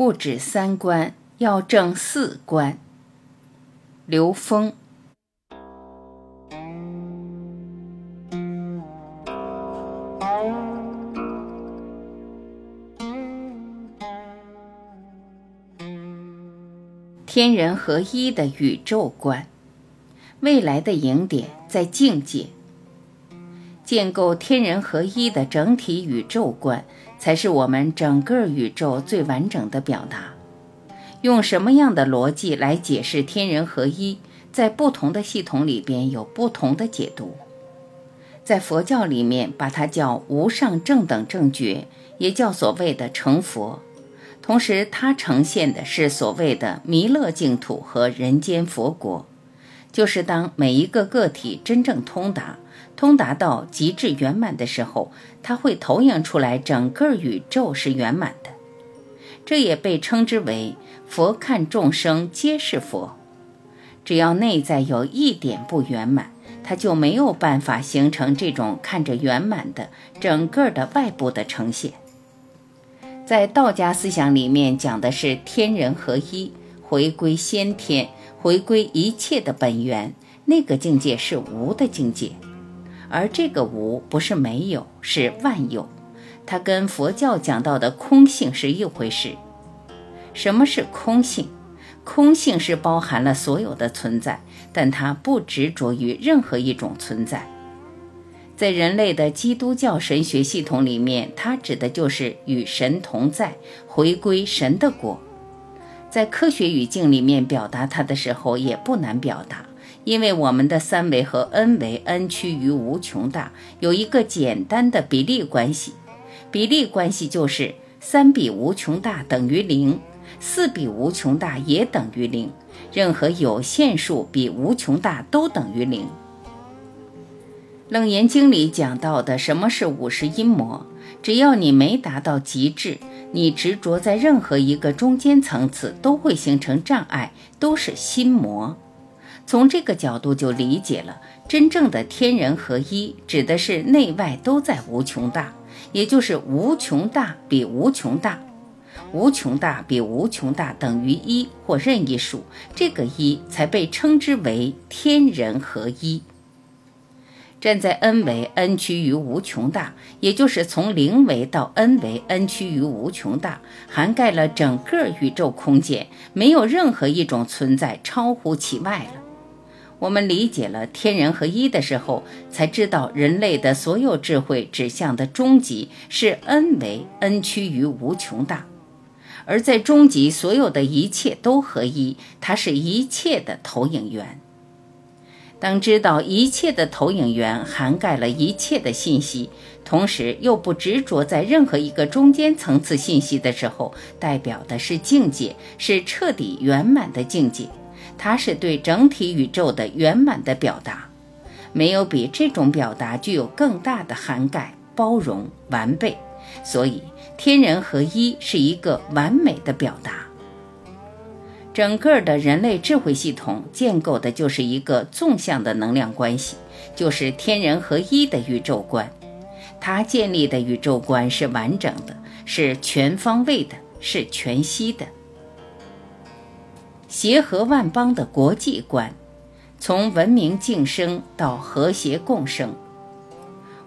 不止三观，要正四观。刘峰。天人合一的宇宙观，未来的赢点在境界。建构天人合一的整体宇宙观，才是我们整个宇宙最完整的表达。用什么样的逻辑来解释天人合一，在不同的系统里边有不同的解读。在佛教里面，把它叫无上正等正觉，也叫所谓的成佛。同时，它呈现的是所谓的弥勒净土和人间佛国，就是当每一个个体真正通达、通达到极致圆满的时候，它会投影出来，整个宇宙是圆满的。这也被称之为佛看众生皆是佛。只要内在有一点不圆满，它就没有办法形成这种看着圆满的整个的外部的呈现。在道家思想里面讲的是天人合一，回归先天，回归一切的本源，那个境界是无的境界，而这个无不是没有，是万有，它跟佛教讲到的空性是一回事。什么是空性？空性是包含了所有的存在，但它不执着于任何一种存在。在人类的基督教神学系统里面，它指的就是与神同在，回归神的国。在科学语境里面表达它的时候，也不难表达，因为我们的三维和 n 维 n 趋于无穷大有一个简单的比例关系，比例关系就是三比无穷大等于零，四比无穷大也等于零，任何有限数比无穷大都等于零。楞严经里讲到的什么是五十阴魔？只要你没达到极致，你执着在任何一个中间层次，都会形成障碍，都是心魔。从这个角度就理解了，真正的天人合一，指的是内外都在无穷大，也就是无穷大比无穷大，无穷大比无穷大等于一或任意数，这个一才被称之为天人合一。站在 n 维 n 趋于无穷大，也就是从零维到 n 维 n 趋于无穷大，涵盖了整个宇宙空间，没有任何一种存在超乎其外了。我们理解了天人合一的时候，才知道人类的所有智慧指向的终极是 n 维 n 趋于无穷大，而在终极，所有的一切都合一，它是一切的投影源。当知道一切的投影源涵盖了一切的信息，同时又不执着在任何一个中间层次信息的时候，代表的是境界，是彻底圆满的境界。它是对整体宇宙的圆满的表达，没有比这种表达具有更大的涵盖、包容、完备。所以，天人合一是一个完美的表达。整个的人类智慧系统建构的就是一个纵向的能量关系，就是天人合一的宇宙观。它建立的宇宙观是完整的，是全方位的，是全息的。协和万邦的国际观，从文明晋升到和谐共生。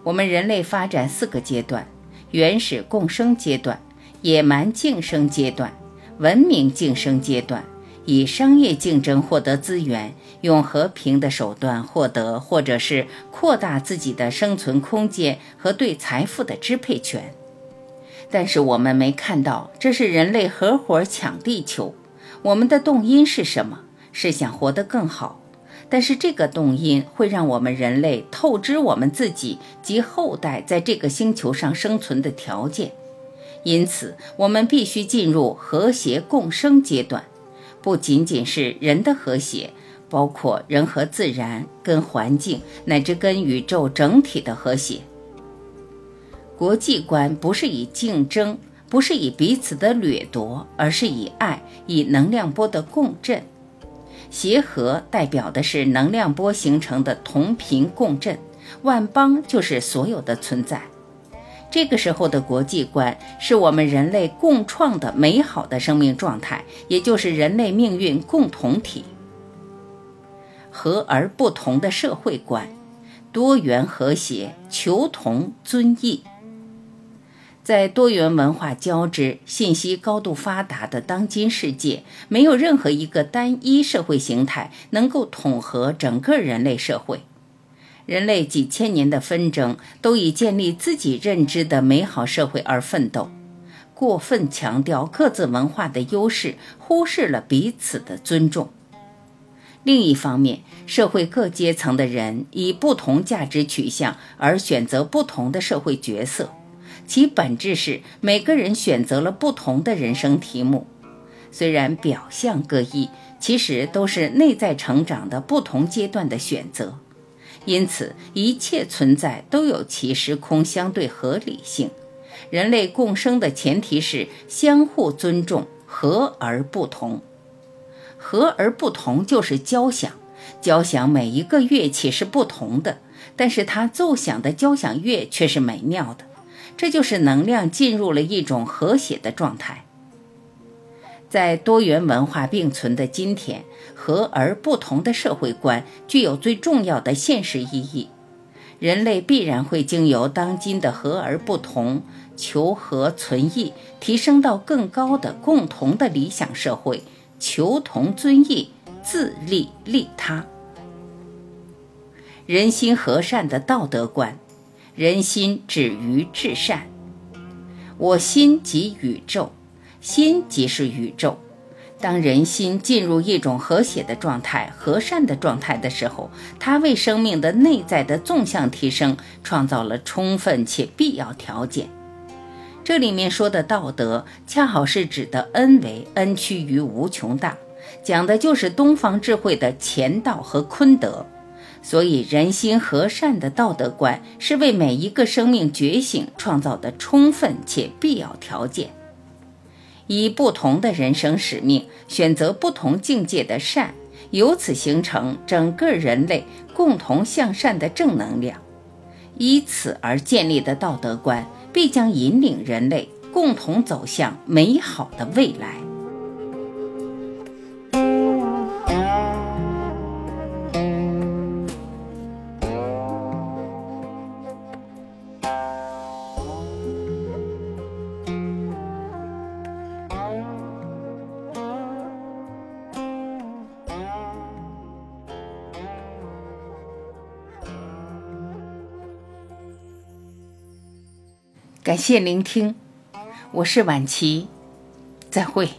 我们人类发展四个阶段：原始共生阶段、野蛮晋升阶段、文明晋升阶段。以商业竞争获得资源，用和平的手段获得，或者是扩大自己的生存空间和对财富的支配权。但是我们没看到，这是人类合伙抢地球。我们的动因是什么？是想活得更好。但是这个动因会让我们人类透支我们自己及后代在这个星球上生存的条件。因此，我们必须进入和谐共生阶段。不仅仅是人的和谐，包括人和自然、跟环境乃至跟宇宙整体的和谐。国际观不是以竞争，不是以彼此的掠夺，而是以爱、以能量波的共振。协和代表的是能量波形成的同频共振，万邦就是所有的存在。这个时候的国际观是我们人类共创的美好的生命状态，也就是人类命运共同体。和而不同的社会观，多元和谐，求同尊异。在多元文化交织、信息高度发达的当今世界，没有任何一个单一社会形态能够统合整个人类社会。人类几千年的纷争，都以建立自己认知的美好社会而奋斗。过分强调各自文化的优势，忽视了彼此的尊重。另一方面，社会各阶层的人以不同价值取向而选择不同的社会角色。其本质是每个人选择了不同的人生题目，虽然表象各异，其实都是内在成长的不同阶段的选择。因此，一切存在都有其时空相对合理性。人类共生的前提是相互尊重，和而不同。和而不同就是交响，交响每一个乐器是不同的，但是它奏响的交响乐却是美妙的。这就是能量进入了一种和谐的状态。在多元文化并存的今天，和而不同的社会观具有最重要的现实意义。人类必然会经由当今的和而不同、求和存异，提升到更高的共同的理想社会，求同尊异，自利利他，人心和善的道德观。人心止于至善，我心即宇宙，心即是宇宙。当人心进入一种和谐的状态、和善的状态的时候，它为生命的内在的纵向提升创造了充分且必要条件。这里面说的道德，恰好是指的恩为恩趋于无穷大，讲的就是东方智慧的乾道和坤德。所以，人心和善的道德观是为每一个生命觉醒创造的充分且必要条件。以不同的人生使命，选择不同境界的善，由此形成整个人类共同向善的正能量。依此而建立的道德观，必将引领人类共同走向美好的未来。感谢聆听，我是晚琪，再会。